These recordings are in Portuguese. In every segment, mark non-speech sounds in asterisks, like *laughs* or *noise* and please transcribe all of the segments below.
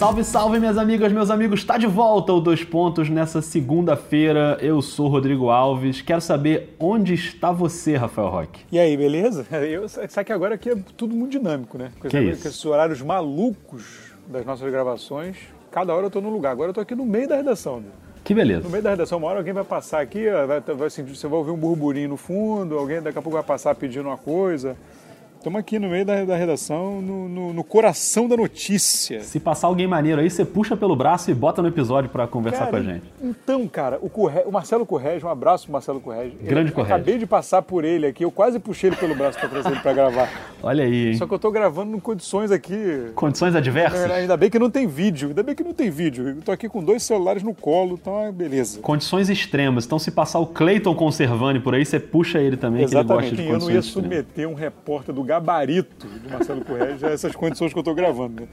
Salve, salve, minhas amigas, meus amigos. Está de volta o Dois Pontos nessa segunda-feira. Eu sou Rodrigo Alves. Quero saber onde está você, Rafael Roque. E aí, beleza? *laughs* Eu, sabe que agora aqui é tudo muito dinâmico, né? Com, que isso? com esses horários malucos das nossas gravações. Cada hora eu tô num lugar. Agora eu tô aqui no meio da redação. Né? Que beleza. No meio da redação, uma hora alguém vai passar aqui, vai, vai sentir, você vai ouvir um burburinho no fundo, alguém daqui a pouco vai passar pedindo uma coisa. Estamos aqui no meio da, da redação, no, no, no, coração da notícia. Se passar alguém maneiro aí, você puxa pelo braço e bota no episódio para conversar cara, com a gente. Então, cara, o, Corre... o Marcelo Correge, um abraço pro Marcelo Correge. Grande Correge. Acabei de passar por ele aqui, eu quase puxei ele pelo braço para trazer ele para gravar. *laughs* Olha aí, hein? Só que eu tô gravando em condições aqui. Condições adversas? Ainda bem que não tem vídeo, ainda bem que não tem vídeo. Eu tô aqui com dois celulares no colo, então é beleza. Condições extremas. Então, se passar o Cleiton Conservani por aí, você puxa ele também, Exatamente. que ele gosta de eu não ia submeter um repórter do gabarito do Marcelo Correia, essas condições que eu estou gravando. Né?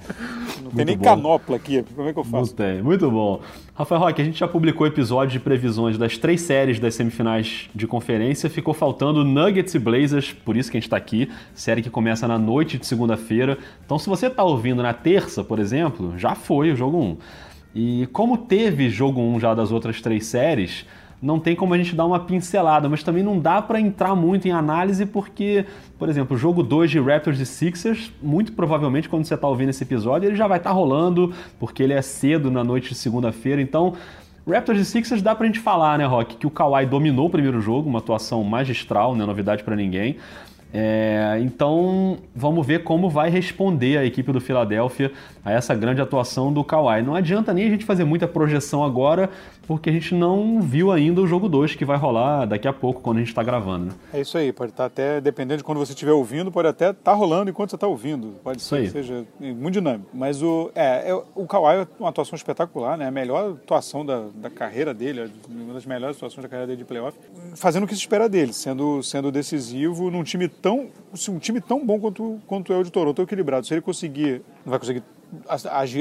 Não tem Muito nem bom. canopla aqui, como é que eu faço? Não tem, muito bom. Rafael Roque, a gente já publicou episódio de previsões das três séries das semifinais de conferência. Ficou faltando Nuggets e Blazers, por isso que a gente está aqui. Série que começa na noite de segunda-feira. Então, se você está ouvindo na terça, por exemplo, já foi o jogo 1. E como teve jogo 1 já das outras três séries, não tem como a gente dar uma pincelada, mas também não dá para entrar muito em análise porque, por exemplo, o jogo 2 de Raptors e Sixers, muito provavelmente quando você está ouvindo esse episódio, ele já vai estar tá rolando, porque ele é cedo na noite de segunda-feira, então Raptors e Sixers dá pra gente falar, né, Rock, que o Kawhi dominou o primeiro jogo, uma atuação magistral, não é novidade para ninguém. É, então vamos ver como vai responder a equipe do Philadelphia a essa grande atuação do Kawhi. Não adianta nem a gente fazer muita projeção agora, porque a gente não viu ainda o jogo 2 que vai rolar daqui a pouco, quando a gente está gravando. Né? É isso aí, pode estar até, dependendo de quando você estiver ouvindo, pode até estar tá rolando enquanto você está ouvindo. Pode Isso ser aí. que seja muito dinâmico. Mas o, é, é, o Kawhi é uma atuação espetacular, né? A melhor atuação da, da carreira dele, uma das melhores atuações da carreira dele de playoff, fazendo o que se espera dele, sendo, sendo decisivo num time tão, um time tão bom quanto, quanto é o de Toronto, equilibrado. Se ele conseguir, não vai conseguir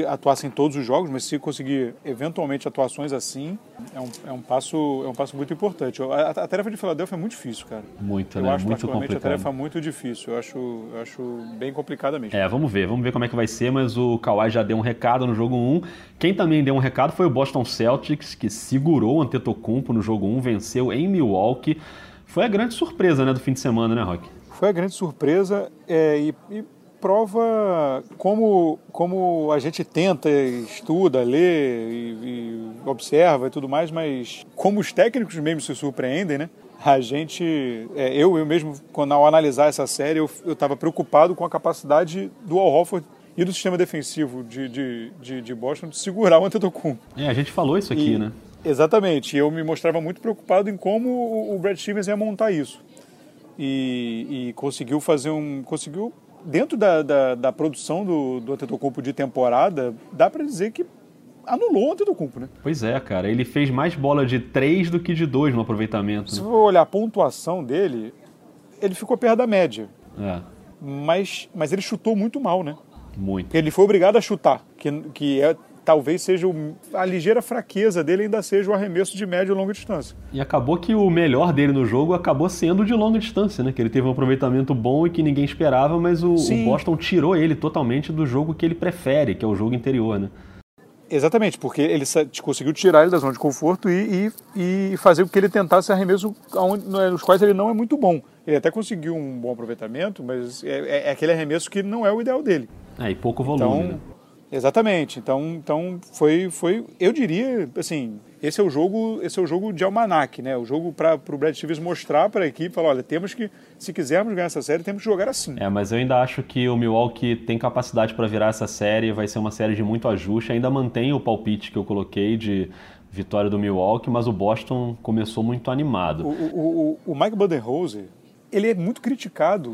atuar em todos os jogos, mas se conseguir eventualmente atuações assim, é um, é um, passo, é um passo muito importante. A, a tarefa de Filadélfia é muito difícil, cara. Muito, eu né? acho muito particularmente a complicado. tarefa muito difícil. Eu acho, eu acho bem complicada mesmo. É, vamos ver, vamos ver como é que vai ser, mas o Kawhi já deu um recado no jogo 1. Quem também deu um recado foi o Boston Celtics, que segurou o Antetokounmpo no jogo 1, venceu em Milwaukee. Foi a grande surpresa, né, do fim de semana, né, Rock? Foi a grande surpresa é, e, e prova como, como a gente tenta, estuda, lê e, e, observa e tudo mais, mas como os técnicos mesmo se surpreendem, né? A gente, é, eu, eu mesmo, quando ao analisar essa série, eu estava preocupado com a capacidade do Al Horford e do sistema defensivo de, de, de, de Boston de segurar o Antetokounmpo. É, a gente falou isso aqui, E- né? Exatamente. Eu me mostrava muito preocupado em como o- Brad Stevens ia montar isso. E, e conseguiu fazer um... Conseguiu, dentro da, da, da produção do, do Antetokounmpo de temporada, dá para dizer que anulou o Antetokounmpo, né? Pois é, cara. Ele fez mais bola de 3 do que de 2 no aproveitamento. Se Né? for olhar a pontuação dele, ele ficou perto da média. É, Mas, mas ele chutou muito mal, né? muito. Ele foi obrigado a chutar, que, que é, talvez seja o- a ligeira fraqueza dele ainda seja o arremesso de média e longa distância. E acabou que o melhor dele no jogo acabou sendo de longa distância, né? Que ele teve um aproveitamento bom e que ninguém esperava, mas o, o. Boston tirou ele totalmente do jogo que ele prefere, que é o jogo interior, né? Exatamente, porque ele conseguiu tirar ele da zona de conforto e, e, e fazer com que ele tentasse arremesso aonde- nos quais ele não é muito bom. Ele até conseguiu um bom aproveitamento, mas é, é- é aquele arremesso que não é o ideal dele. É, e pouco volume, Então, né? Exatamente. Então, então foi, foi, eu diria, assim, esse é o jogo, esse é o jogo de almanac, né? O jogo para o Brad Stevens mostrar para a equipe, falar, olha, temos que, se quisermos ganhar essa série, temos que jogar assim. É, mas eu ainda acho que o Milwaukee tem capacidade para virar essa série, vai ser uma série de muito ajuste. Ainda mantém o palpite que eu coloquei de vitória do Milwaukee, mas o Boston começou muito animado. O, o, o, o Mike Budenholzer, ele é muito criticado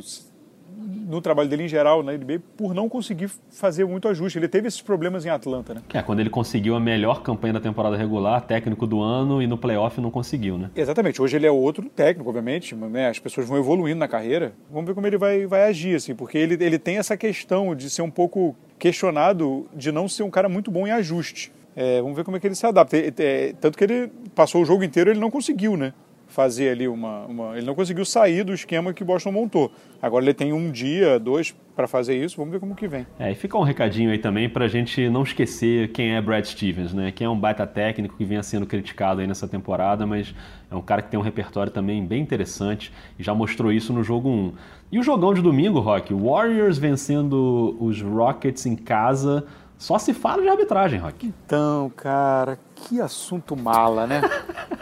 no trabalho dele em geral na NBA por não conseguir fazer muito ajuste. Ele teve esses problemas em Atlanta, né? É, quando ele conseguiu a melhor campanha da temporada regular, técnico do ano, e no playoff não conseguiu, né? Exatamente. Hoje ele é outro técnico, obviamente, né? As pessoas vão evoluindo na carreira. Vamos ver como ele vai, vai agir, assim, porque ele, ele tem essa questão de ser um pouco questionado de não ser um cara muito bom em ajuste. É, vamos ver como é que ele se adapta. É, é, tanto que ele passou o jogo inteiro ele não conseguiu, né? Fazer ali uma, uma, Ele não conseguiu sair do esquema que o Boston montou. Agora ele tem um dia, dois para fazer isso. Vamos ver como que vem. É, e fica um recadinho aí também para a gente não esquecer quem é Brad Stevens, né? Quem é um baita técnico que vinha sendo criticado aí nessa temporada, mas é um cara que tem um repertório também bem interessante e já mostrou isso no jogo 1. E o jogão de domingo, Rock? Warriors vencendo os Rockets em casa. Só se fala de arbitragem, Rock. Então, cara, que assunto mala, né? *laughs*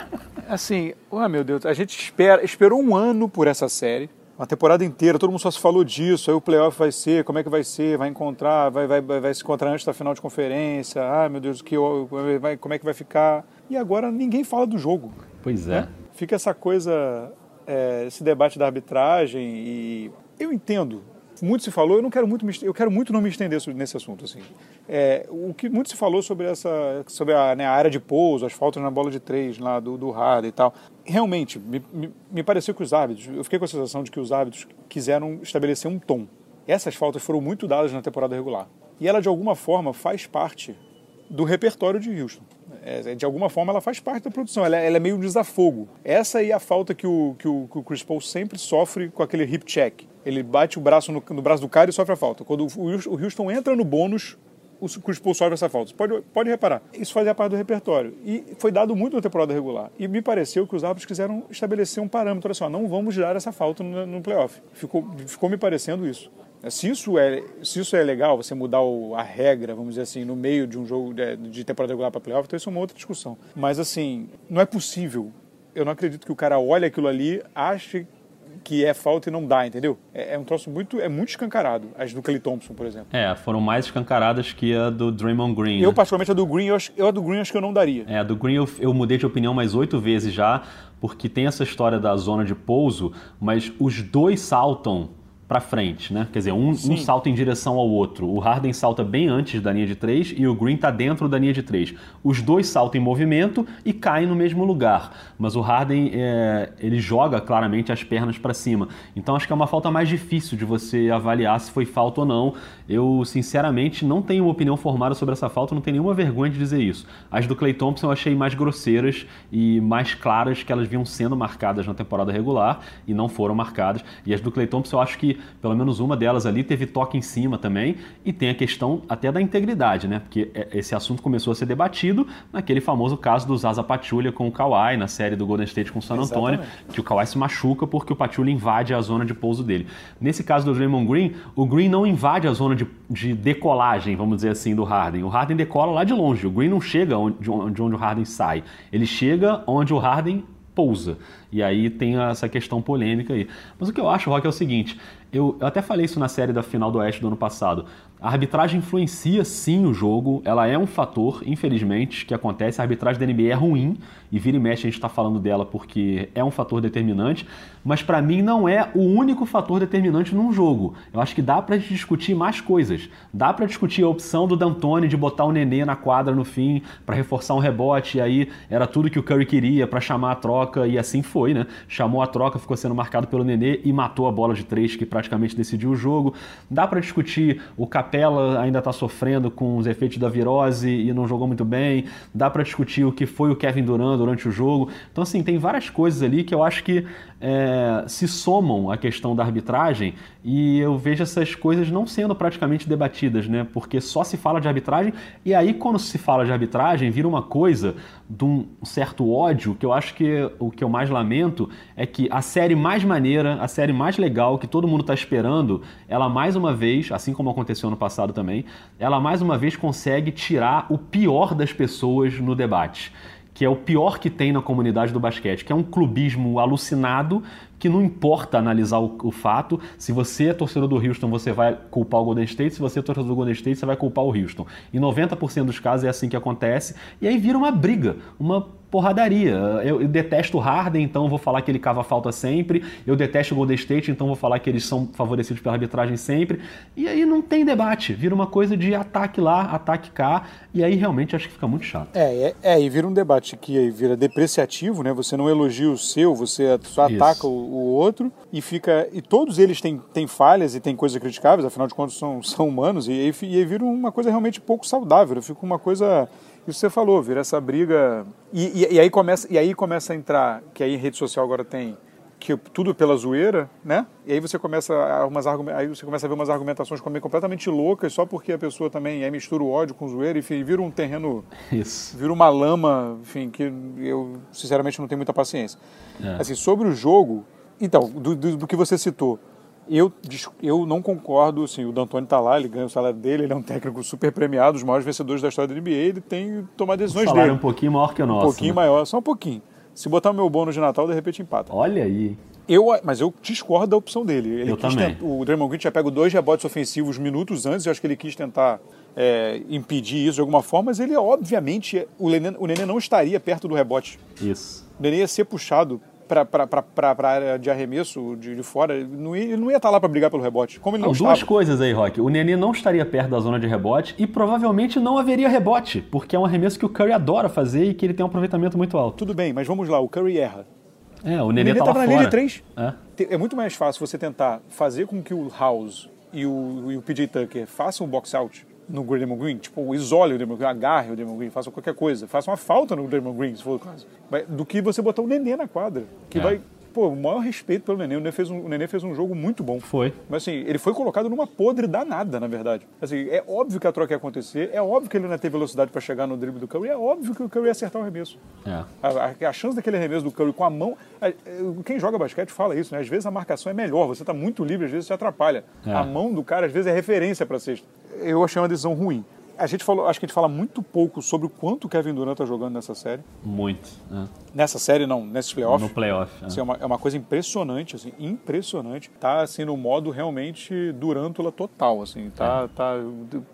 assim, oh meu Deus, a gente espera, esperou um ano por essa série, uma temporada inteira, todo mundo só se falou disso, aí o playoff vai ser, como é que vai ser, vai encontrar, vai, vai, vai, se encontrar antes da final de conferência, ah meu Deus, que, vai, como é que vai ficar? E agora ninguém fala do jogo. Pois é. Né? Fica essa coisa, é, esse debate da arbitragem e eu entendo muito se falou, eu não quero muito, eu quero muito não me estender nesse assunto assim. É, o que muito se falou sobre essa, sobre a, né, a, área de pouso, as faltas na bola de três lá do, do Harden e tal, realmente me, me, me, pareceu que os árbitros, eu fiquei com a sensação de que os árbitros quiseram estabelecer um tom. Essas faltas foram muito dadas na temporada regular e ela de alguma forma faz parte do repertório de Houston. É, de alguma forma ela faz parte da produção, ela, é, ela, é meio um desafogo. Essa é a falta que o, que o, que o Chris Paul sempre sofre com aquele hip check. Ele bate o braço no, no braço do cara e sofre a falta. Quando o, Houston entra no bônus, o Chris Paul sofre essa falta. Pode, pode reparar, isso fazia parte do repertório. E foi dado muito na temporada regular. E me pareceu que os árbitros quiseram estabelecer um parâmetro. Olha só, não vamos dar essa falta no, no playoff. Ficou, ficou me parecendo isso. Se isso é, se isso é legal, você mudar o, a regra, vamos dizer assim, no meio de um jogo de, de temporada regular para playoff, então isso é uma outra discussão. Mas assim, não é possível. Eu não acredito que o cara olhe aquilo ali, ache que é falta e não dá, entendeu? É, é, um troço muito, é muito escancarado. As do Clay Thompson, por exemplo. É, foram mais escancaradas que a do Draymond Green. Eu, né? particularmente, a do Green, eu, eu, a do Green acho que eu não daria. É, a do Green eu, eu mudei de opinião mais oito vezes já, porque tem essa história da zona de pouso, mas os dois saltam para frente, né? Quer dizer, um, um, salta em direção ao outro. O Harden salta bem antes da linha de três e o Green está dentro da linha de três. Os dois saltam em movimento e caem no mesmo lugar. Mas o Harden é, ele joga claramente as pernas para cima. Então acho que é uma falta mais difícil de você avaliar se foi falta ou não. Eu sinceramente não tenho uma opinião formada sobre essa falta, não tenho nenhuma vergonha de dizer isso. As do Clay Thompson eu achei mais grosseiras e mais claras que elas vinham sendo marcadas na temporada regular e não foram marcadas. E as do Clay Thompson eu acho que pelo menos uma delas ali teve toque em cima também, e tem a questão até da integridade, né? Porque é, esse assunto começou a ser debatido naquele famoso caso do Zaza Pachulia com o Kawhi, na série do Golden State com o San Antonio, Exatamente. que o Kawhi se machuca porque o Pachulia invade a zona de pouso dele. Nesse caso do Draymond Green, o Green não invade a zona de, de decolagem, vamos dizer assim, do Harden. O Harden decola lá de longe, o Green não chega onde, de onde o Harden sai. Ele chega onde o Harden pousa. E aí tem essa questão polêmica aí. Mas o que eu acho, Rock, é o seguinte: eu, eu, até falei isso na série da final do Oeste do ano passado. A arbitragem influencia sim o jogo, ela é um fator, infelizmente, que acontece. A arbitragem da NBA é ruim, e vira e mexe a gente está falando dela porque é um fator determinante, mas para mim não é o único fator determinante num jogo. Eu acho que dá para discutir mais coisas. Dá para discutir a opção do D'Antoni de botar o Nenê na quadra no fim para reforçar um rebote, e aí era tudo que o Curry queria para chamar a troca, e assim foi, né? Chamou a troca, ficou sendo marcado pelo Nenê e matou a bola de três que praticamente decidiu o jogo. Dá para discutir o Capela ainda está sofrendo com os efeitos da virose e não jogou muito bem. Dá para discutir o que foi o Kevin Durant durante o jogo. Então, assim, tem várias coisas ali que eu acho que é, se somam à questão da arbitragem e eu vejo essas coisas não sendo praticamente debatidas, né? Porque só se fala de arbitragem e aí, quando se fala de arbitragem, vira uma coisa de um certo ódio que eu acho que o que eu mais lamento é que a série mais maneira, a série mais legal que todo mundo está esperando, ela mais uma vez, assim como aconteceu no passado também, ela mais uma vez consegue tirar o pior das pessoas no debate que é o pior que tem na comunidade do basquete, que é um clubismo alucinado que não importa analisar o, o, fato. Se você é torcedor do Houston, você vai culpar o Golden State. Se você é torcedor do Golden State, você vai culpar o Houston. Em 90% dos casos é assim que acontece. E aí vira uma briga, uma porradaria. Eu, eu, detesto o Harden, então vou falar que ele cava falta sempre. Eu detesto o Golden State, então vou falar que eles são favorecidos pela arbitragem sempre. E aí não tem debate. Vira uma coisa de ataque lá, ataque cá. E aí realmente acho que fica muito chato. É, é, é e vira um debate que vira depreciativo, né? Você não elogia o seu, você só ataca o, o, outro e fica. E todos eles têm, têm falhas e têm coisas criticáveis, afinal de contas são, são humanos, e, e, e aí vira uma coisa realmente pouco saudável. Fica uma coisa Isso você falou, vira essa briga. E, e, e, aí começa, e aí começa a entrar, que aí rede social agora tem que tudo pela zoeira, né? E aí você começa a, umas, aí você começa a ver umas argumentações completamente loucas só porque a pessoa também é mistura o ódio com zoeira, enfim, vira um terreno, Isso. vira uma lama, enfim, que eu sinceramente não tenho muita paciência. É. Assim, sobre o jogo, então, do, do, do que você citou, eu, eu não concordo, assim, o D'Antoni está lá, ele ganha o salário dele, ele é um técnico super premiado, os maiores vencedores da história da NBA, ele tem que tomar decisões salário dele. um pouquinho maior que o nosso. Um pouquinho né? maior, só um pouquinho. Se botar o meu bônus de Natal, de repente empata. Olha aí. Eu, mas eu discordo da opção dele. Ele Eu também. tent- o Draymond Green tinha pego dois rebotes ofensivos minutos antes, eu acho que ele quis tentar é, impedir isso de alguma forma, mas ele, obviamente, o Nenê, o Nenê não estaria perto do rebote. Isso. O Nenê ia ser puxado para a área de arremesso de, de fora, ele não ia, ele não ia estar lá para brigar pelo rebote. Como ele não, Não, estava. duas coisas aí, Rock. O Nenê não estaria perto da zona de rebote e provavelmente não haveria rebote, porque é um arremesso que o Curry adora fazer e que ele tem um aproveitamento muito alto. Tudo bem, mas vamos lá, o Curry erra. É, o O Nenê, Nenê tá estava na linha de três. É. É muito mais fácil você tentar fazer com que o House e o, e o PJ Tucker façam um box out no Draymond Green, tipo, isole o Draymond Green, agarre o Draymond Green, façam qualquer coisa, façam uma falta no Draymond Green, se for o caso, do que você botar o Nenê na quadra, que É. vai, pô, o maior respeito pelo Nenê, o Nenê fez um, o Nenê fez um jogo muito bom. Foi. Mas assim, ele foi colocado numa podre danada, na verdade. Assim, é óbvio que a troca ia acontecer, é óbvio que ele não ia ter velocidade para chegar no drible do Curry, é óbvio que o Curry ia acertar o arremesso. É. A, a- a chance daquele arremesso do Curry com a mão. a- Quem joga basquete fala isso, né? Às vezes a marcação é melhor, você está muito livre, às vezes você atrapalha. É. A mão do cara, às vezes, é referência para cesta. Eu achei uma decisão ruim. A gente falou, acho que a gente fala muito pouco sobre o quanto o Kevin Durant está jogando nessa série. Muito. é. Nessa série, não, nesses playoffs. No playoff. é. Assim, é, uma, é uma coisa impressionante, assim, impressionante. Tá assim no modo realmente durântula total, assim, tá, tá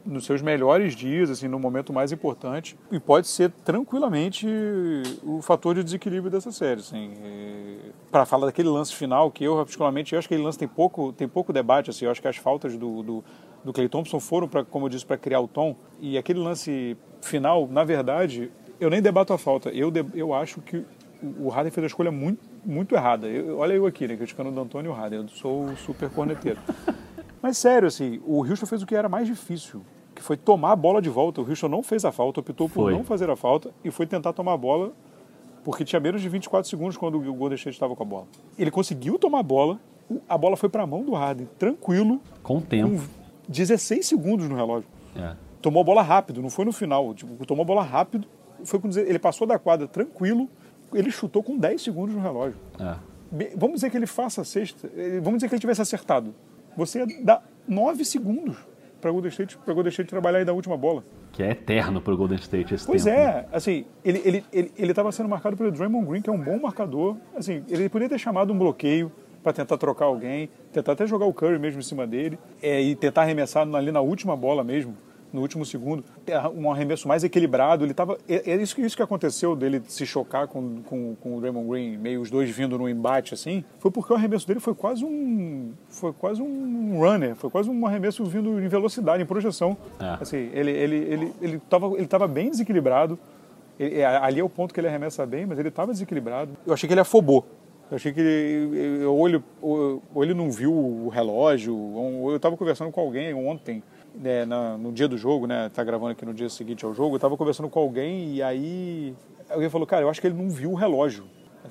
nos seus melhores dias, assim, no momento mais importante e pode ser tranquilamente o fator de desequilíbrio dessa série, assim. Para falar daquele lance final que eu particularmente eu acho que aquele lance tem pouco tem pouco debate, assim, eu acho que as faltas do, do do Clay Thompson foram para, como eu disse, para criar o tom e aquele lance final, na verdade, eu nem debato a falta. Eu, eu acho que o Harden fez a escolha muito, muito errada. Eu- olha eu aqui, né, criticando o D'Antoni e o Harden. Eu sou o super corneteiro. *laughs* Mas sério, assim, o Houston fez o que era mais difícil, que foi tomar a bola de volta. O Houston não fez a falta, optou por Foi. não fazer a falta e foi tentar tomar a bola porque tinha menos de 24 segundos quando o Golden State estava com a bola. Ele conseguiu tomar a bola, a bola foi para a mão do Harden, tranquilo, Com o tempo. com 16 segundos no relógio. É. Tomou a bola rápido, não foi no final. Tipo, tomou a bola rápido, foi com, ele passou da quadra tranquilo, ele chutou com 10 segundos no relógio. É. Vamos dizer que ele faça a sexta, eh, vamos dizer que ele tivesse acertado. Você dar 9 segundos para o Golden State, pra Golden State trabalhar aí da última bola. Que é eterno pro Golden State esse Pois tempo. né? é, assim, ele ele ele ele estava sendo marcado pelo Draymond Green, que é um bom marcador. Assim, ele poderia ter chamado um bloqueio para tentar trocar alguém, tentar até jogar o Curry mesmo em cima dele é, e tentar arremessar ali na última bola mesmo, no último segundo, ter um arremesso mais equilibrado. Ele tava é, é isso que isso que aconteceu dele se chocar com, com, com o Draymond Green, meio os dois vindo num embate assim, foi porque o arremesso dele foi quase um foi quase um runner, foi quase um arremesso vindo em velocidade, em projeção. É. Assim, ele ele ele ele tava ele tava bem desequilibrado. Ele- é, ali é o ponto que ele arremessa bem, mas ele estava desequilibrado. Eu achei que ele afobou. Eu achei que ele, ou, ele, ou, ele não viu o relógio, ou eu estava conversando com alguém ontem, né, na- no dia do jogo, né? Tá gravando aqui no dia seguinte ao jogo. Eu estava conversando com alguém e aí alguém falou, cara, eu acho que ele não viu o relógio.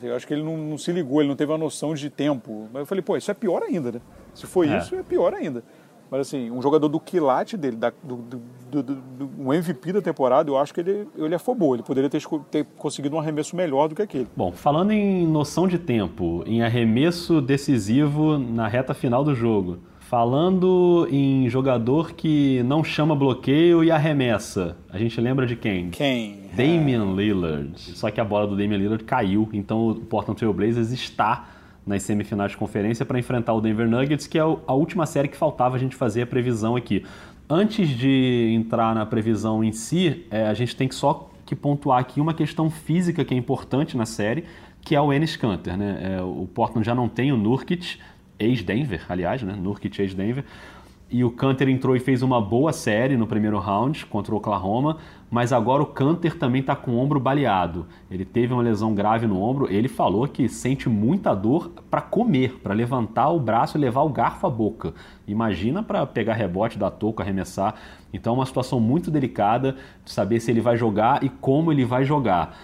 Eu acho que ele não, não se ligou, ele não teve uma noção de tempo. Mas eu falei, pô, isso é pior ainda, né? Se for É. isso, é pior ainda. Mas assim, um jogador do quilate dele, da, do, do, do, um MVP da temporada, eu acho que ele, ele afobou. Ele poderia ter, ter conseguido um arremesso melhor do que aquele. Bom, falando em noção de tempo, em arremesso decisivo na reta final do jogo, falando em jogador que não chama bloqueio e arremessa, a gente lembra de quem? Quem? Damian Lillard. Só que a bola do Damian Lillard caiu, então o Portland Trail Blazers está nas semifinais de conferência para enfrentar o Denver Nuggets, que é a última série que faltava a gente fazer a previsão aqui. Antes de entrar na previsão em si, é, a gente tem que só que pontuar aqui uma questão física que é importante na série, que é o Enes Kanter. Né? É, o Portland já não tem o Nurkic, ex-Denver, aliás, né? Nurkic ex-Denver. E o Canter entrou e fez uma boa série no primeiro round contra o Oklahoma, mas agora o Canter também está com o ombro baleado. Ele teve uma lesão grave no ombro. Ele falou que sente muita dor para comer, para levantar o braço e levar o garfo à boca. Imagina para pegar rebote, dar toco, arremessar. Então é uma situação muito delicada de saber se ele vai jogar e como ele vai jogar.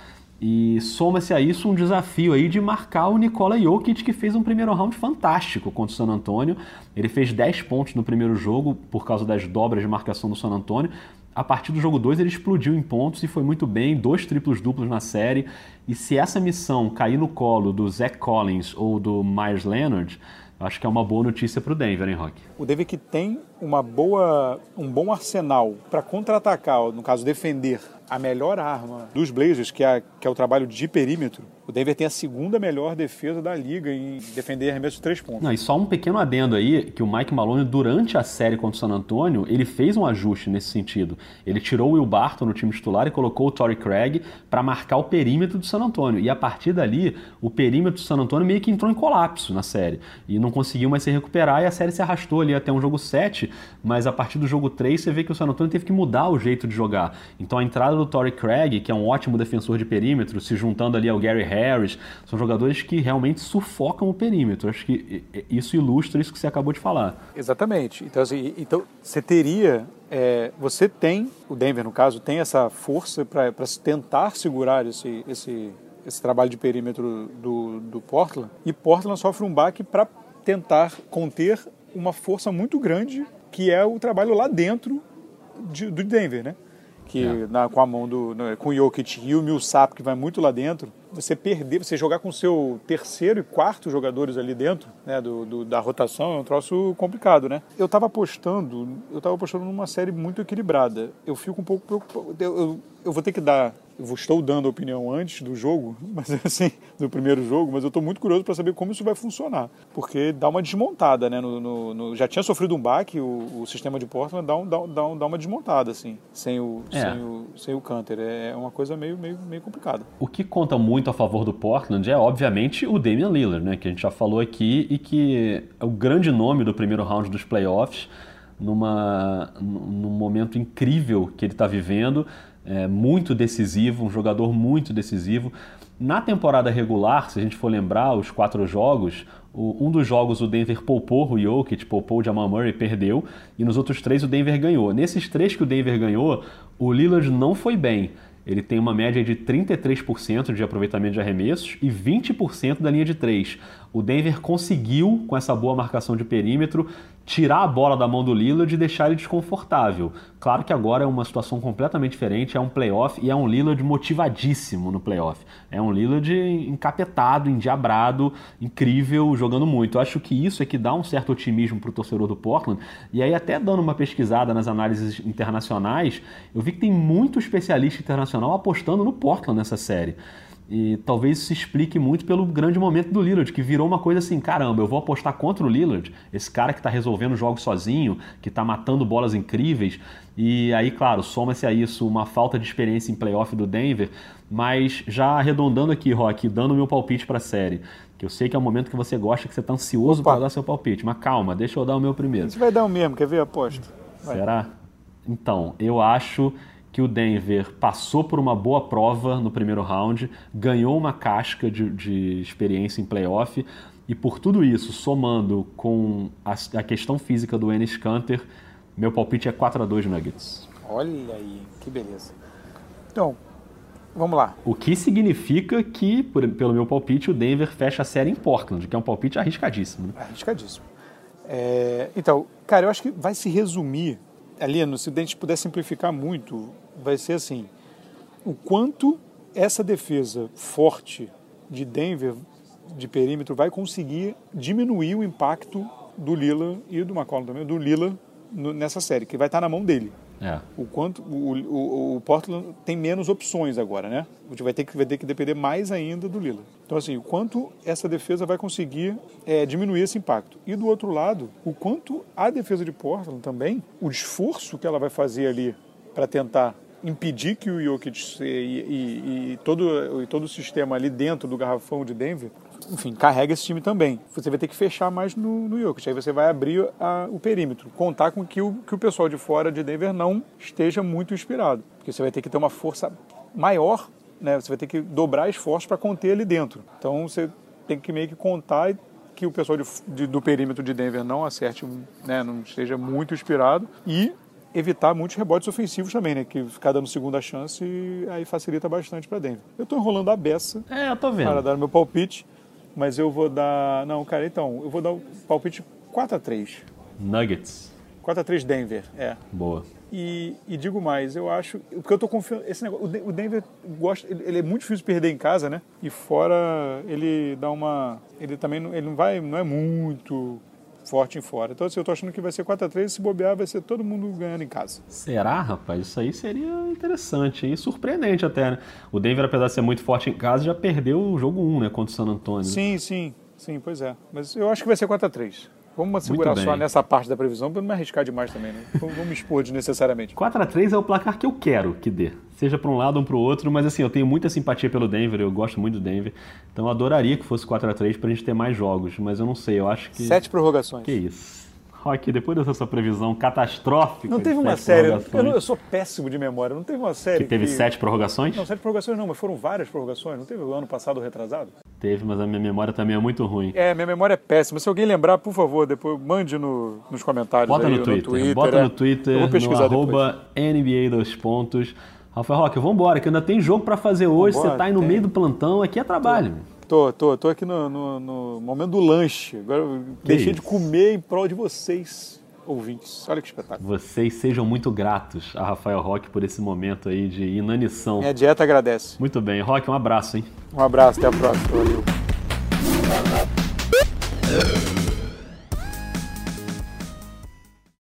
E soma-se a isso um desafio aí de marcar o Nikola Jokic, que fez um primeiro round fantástico contra o San Antonio. Ele fez 10 pontos no primeiro jogo por causa das dobras de marcação do San Antonio. A partir do jogo 2 ele explodiu em pontos e foi muito bem, dois triplos duplos na série. E se essa missão cair no colo do Zach Collins ou do Myers Leonard, acho que é uma boa notícia para o Denver, hein, Rock? O Denver que tem uma boa, um bom arsenal para contra-atacar, no caso defender a melhor arma dos Blazers, que é, que é o trabalho de perímetro, o Denver tem a segunda melhor defesa da liga em defender arremesso de três pontos. Não, e só um pequeno adendo aí, que o Mike Malone, durante a série contra o San Antonio, ele fez um ajuste nesse sentido. Ele tirou o Will Barton no time titular e colocou o Torrey Craig para marcar o perímetro do San Antonio. E a partir dali, o perímetro do San Antonio meio que entrou em colapso na série. E não conseguiu mais se recuperar e a série se arrastou ali até um jogo 7, mas a partir do jogo 3 você vê que o San Antonio teve que mudar o jeito de jogar. Então a entrada do Torrey Craig, que é um ótimo defensor de perímetro, se juntando ali ao Gary Harris, são jogadores que realmente sufocam o perímetro. Acho que isso ilustra isso que você acabou de falar. Exatamente. Então, assim, então você teria é, você tem, o Denver no caso, tem essa força para tentar segurar esse, esse, esse trabalho de perímetro do, do Portland, e Portland sofre um baque para tentar conter uma força muito grande que é o trabalho lá dentro de, do Denver, né? Que é. na, com a mão do no, com o Jokic e o Millsap que vai muito lá dentro, você perder, você jogar com seu terceiro e quarto jogadores ali dentro, né, do, do da rotação é um troço complicado, né? Eu estava apostando, eu estava apostando numa série muito equilibrada. Eu fico um pouco preocupado. Eu, eu, eu vou ter que dar eu estou dando a opinião antes do jogo, *laughs* mas assim, do primeiro jogo, mas eu estou muito curioso para saber como isso vai funcionar, porque dá uma desmontada, né? No, no, no já tinha sofrido um baque, o, o, sistema de Portland dá, um, dá, dá, dá uma desmontada, assim, sem o, é. sem o, sem o Canter. É, é uma coisa meio, meio, meio complicada. O que conta muito a favor do Portland é, obviamente, o Damian Lillard, né? Que a gente já falou aqui e que é o grande nome do primeiro round dos playoffs, numa, num momento incrível que ele está vivendo é, muito decisivo, um jogador muito decisivo. Na temporada regular, se a gente for lembrar, os quatro jogos, o, um dos jogos o Denver poupou o Jokic, poupou o Jamal Murray, perdeu, e nos outros três o Denver ganhou. Nesses três que o Denver ganhou, o Lillard não foi bem. Ele tem uma média de 33% de aproveitamento de arremessos e 20% da linha de três. O Denver conseguiu, com essa boa marcação de perímetro, tirar a bola da mão do Lillard e deixar ele desconfortável. Claro que agora é uma situação completamente diferente, é um playoff e é um Lillard motivadíssimo no playoff. É um Lillard encapetado, endiabrado, incrível, jogando muito. Eu acho que isso é que dá um certo otimismo para o torcedor do Portland. E aí, até dando uma pesquisada nas análises internacionais, eu vi que tem muito especialista internacional apostando no Portland nessa série. E talvez isso se explique muito pelo grande momento do Lillard, que virou uma coisa assim: caramba, eu vou apostar contra o Lillard, esse cara que está resolvendo jogos sozinho, que está matando bolas incríveis. E aí, claro, soma-se a isso uma falta de experiência em playoff do Denver. Mas já arredondando aqui, Rock, dando meu palpite para a série, que eu sei que é o momento que você gosta, que você está ansioso para dar seu palpite. Mas calma, deixa eu dar o meu primeiro. Você vai dar o mesmo, quer ver? Aposto. Vai. Será? Então, eu acho que o Denver passou por uma boa prova no primeiro round, ganhou uma casca de, de experiência em playoff e por tudo isso, somando com a, a questão física do Ennis Canter, meu palpite é 4 a 2 Nuggets. Olha aí, que beleza. Então, vamos lá. O que significa que, por, pelo meu palpite, o Denver fecha a série em Portland, que é um palpite arriscadíssimo. Né? Arriscadíssimo. É, então, cara, eu acho que vai se resumir ali, se a gente puder simplificar muito, vai ser assim: o quanto essa defesa forte de Denver, de perímetro, vai conseguir diminuir o impacto do Lila e do McCollum também, do Lila nessa série, que vai estar na mão dele. É. O quanto o, o, o, Portland tem menos opções agora, né? A gente vai ter que vai ter que depender mais ainda do Lila. Então assim, o quanto essa defesa vai conseguir é, diminuir esse impacto. E do outro lado, o quanto a defesa de Portland também, o esforço que ela vai fazer ali para tentar impedir que o Jokic e, e, e, todo, e todo o sistema ali dentro do garrafão de Denver enfim, carrega esse time também. Você vai ter que fechar mais no, no Jokic. Aí você vai abrir a, o perímetro. Contar com que o, que o pessoal de fora de Denver não esteja muito inspirado. Porque você vai ter que ter uma força maior, né? Você vai ter que dobrar esforços para conter ali dentro. Então você tem que meio que contar que o pessoal de, de, do perímetro de Denver não acerte, né? Não esteja muito inspirado. E evitar muitos rebotes ofensivos também, né? Que ficar dando segunda chance aí facilita bastante para Denver. Eu estou enrolando a beça. É, eu tô vendo. Para dar meu palpite, mas eu vou dar, não, cara, então, eu vou dar o palpite 4 a 3. Nuggets. 4 a 3 Denver, é. Boa. E, e, digo mais, eu acho. Porque eu tô confiando. Esse negócio, o Denver gosta. Ele, ele, é muito difícil perder em casa, né? E fora ele dá uma. Ele também não, ele não vai. Não é muito forte em fora. Então, assim, eu tô achando que vai ser 4x3 se bobear, vai ser todo mundo ganhando em casa. Será, rapaz? Isso aí seria interessante e surpreendente até, né? O Denver, apesar de ser muito forte em casa, já perdeu o jogo 1, né, contra o San Antonio. Sim, sim, sim, pois é. Mas eu acho que vai ser 4x3. Vamos segurar só nessa parte da previsão para não me arriscar demais também, né? Vamos me expor desnecessariamente. 4x3 é o placar que eu quero que dê. Seja para um lado ou para o outro, mas assim, eu tenho muita simpatia pelo Denver, eu gosto muito do Denver. Então eu adoraria que fosse 4x3 para a gente ter mais jogos, mas eu não sei, eu acho que. Sete prorrogações. Que isso. Rock, depois dessa sua previsão catastrófica. Não teve uma série. Eu, eu, sou péssimo de memória. Não teve uma série. Que teve que... sete prorrogações? Não, sete prorrogações não, mas foram várias prorrogações. Não teve o ano passado retrasado? Teve, mas a minha memória também é muito ruim. É, minha memória é péssima. Se alguém lembrar, por favor, depois mande no, nos comentários. Bota aí, no, Twitter, no Twitter. Bota é. no Twitter. Eu vou pesquisar no arroba NBA dos pontos. Rafael Roque, vamos embora, que ainda tem jogo para fazer hoje. Vambora, você tá aí no tem. meio do plantão, aqui é trabalho. Tô, tô, tô aqui no, no, no momento do lanche. Agora deixei isso? de comer em prol de vocês ouvintes. Olha que espetáculo. Vocês sejam muito gratos a Rafael Roque por esse momento aí de inanição. Minha dieta agradece. Muito bem. Roque, um abraço, hein? Um abraço, até a próxima. Valeu.